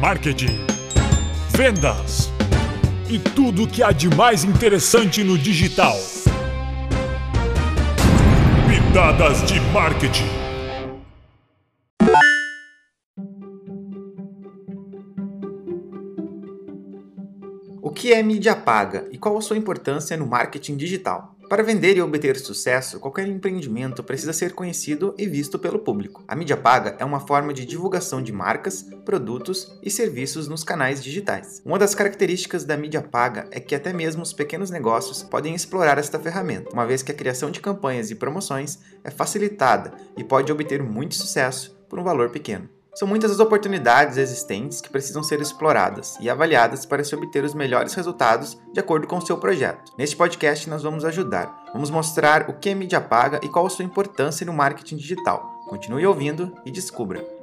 marketing, vendas e tudo o que há de mais interessante no digital. Pitadas de marketing. O que é mídia paga e qual a sua importância no marketing digital? Para vender e obter sucesso, qualquer empreendimento precisa ser conhecido e visto pelo público. A mídia paga é uma forma de divulgação de marcas, produtos e serviços nos canais digitais. Uma das características da mídia paga é que até mesmo os pequenos negócios podem explorar esta ferramenta, uma vez que a criação de campanhas e promoções é facilitada e pode obter muito sucesso por um valor pequeno. São muitas as oportunidades existentes que precisam ser exploradas e avaliadas para se obter os melhores resultados de acordo com o seu projeto. Neste podcast nós vamos ajudar. Vamos mostrar o que é mídia paga e qual a sua importância no marketing digital. Continue ouvindo e descubra.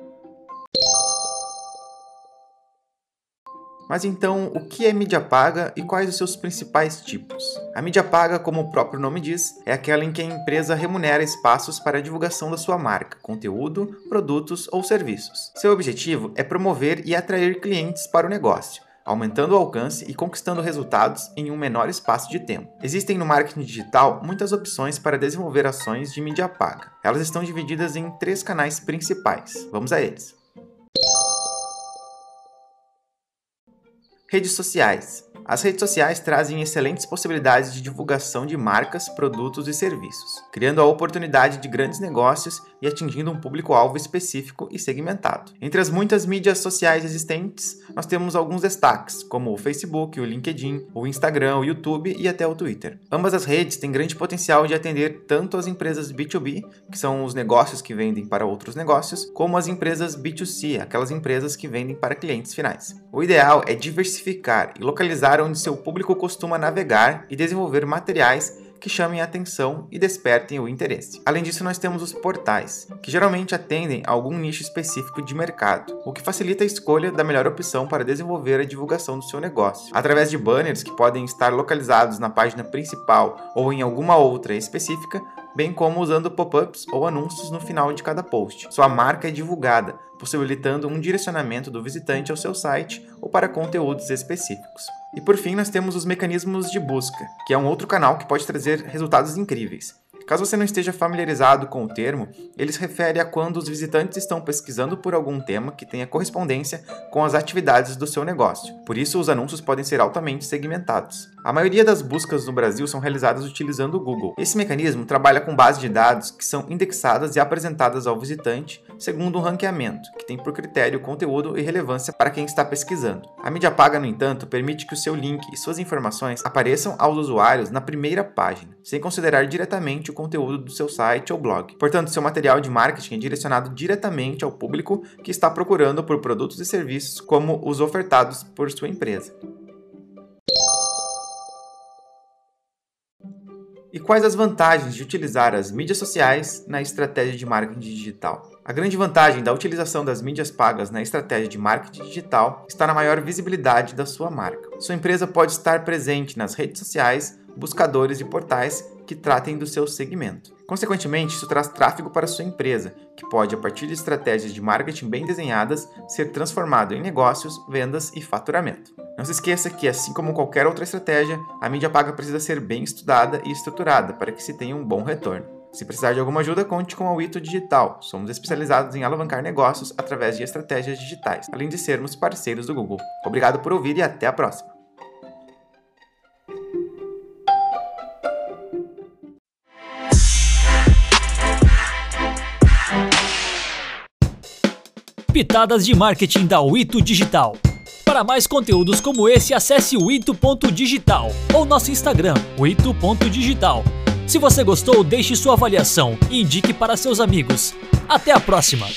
Mas então, o que é mídia paga e quais os seus principais tipos? A mídia paga, como o próprio nome diz, é aquela em que a empresa remunera espaços para a divulgação da sua marca, conteúdo, produtos ou serviços. Seu objetivo é promover e atrair clientes para o negócio aumentando o alcance e conquistando resultados em um menor espaço de tempo. Existem no marketing digital muitas opções para desenvolver ações de mídia paga. Elas estão divididas em três canais principais. Vamos a eles. Redes sociais. As redes sociais trazem excelentes possibilidades de divulgação de marcas, produtos e serviços, criando a oportunidade de grandes negócios e atingindo um público-alvo específico e segmentado. Entre as muitas mídias sociais existentes, nós temos alguns destaques, como o Facebook, o LinkedIn, o Instagram, o YouTube e até o Twitter. Ambas as redes têm grande potencial de atender tanto as empresas B2B, que são os negócios que vendem para outros negócios, como as empresas B2C, aquelas empresas que vendem para clientes finais. O ideal é diversificar e localizar onde seu público costuma navegar e desenvolver materiais que chamem a atenção e despertem o interesse. Além disso, nós temos os portais, que geralmente atendem a algum nicho específico de mercado, o que facilita a escolha da melhor opção para desenvolver a divulgação do seu negócio. Através de banners que podem estar localizados na página principal ou em alguma outra específica, bem como usando pop-ups ou anúncios no final de cada post. Sua marca é divulgada, possibilitando um direcionamento do visitante ao seu site ou para conteúdos específicos. E por fim, nós temos os mecanismos de busca, que é um outro canal que pode trazer resultados incríveis. Caso você não esteja familiarizado com o termo, ele se refere a quando os visitantes estão pesquisando por algum tema que tenha correspondência com as atividades do seu negócio. Por isso, os anúncios podem ser altamente segmentados. A maioria das buscas no Brasil são realizadas utilizando o Google. Esse mecanismo trabalha com bases de dados que são indexadas e apresentadas ao visitante segundo um ranqueamento, que tem por critério conteúdo e relevância para quem está pesquisando. A mídia paga, no entanto, permite que o seu link e suas informações apareçam aos usuários na primeira página, sem considerar diretamente o conteúdo do seu site ou blog. Portanto, seu material de marketing é direcionado diretamente ao público que está procurando por produtos e serviços como os ofertados por sua empresa. E quais as vantagens de utilizar as mídias sociais na estratégia de marketing digital? A grande vantagem da utilização das mídias pagas na estratégia de marketing digital está na maior visibilidade da sua marca. Sua empresa pode estar presente nas redes sociais, buscadores e portais que tratem do seu segmento. Consequentemente, isso traz tráfego para sua empresa, que pode, a partir de estratégias de marketing bem desenhadas, ser transformado em negócios, vendas e faturamento. Não se esqueça que, assim como qualquer outra estratégia, a mídia paga precisa ser bem estudada e estruturada para que se tenha um bom retorno. Se precisar de alguma ajuda, conte com a Wito Digital. Somos especializados em alavancar negócios através de estratégias digitais, além de sermos parceiros do Google. Obrigado por ouvir e até a próxima. Pitadas de Marketing da Wito Digital. Para mais conteúdos como esse, acesse o ito.digital ou nosso Instagram, ito.digital. Se você gostou, deixe sua avaliação e indique para seus amigos. Até a próxima!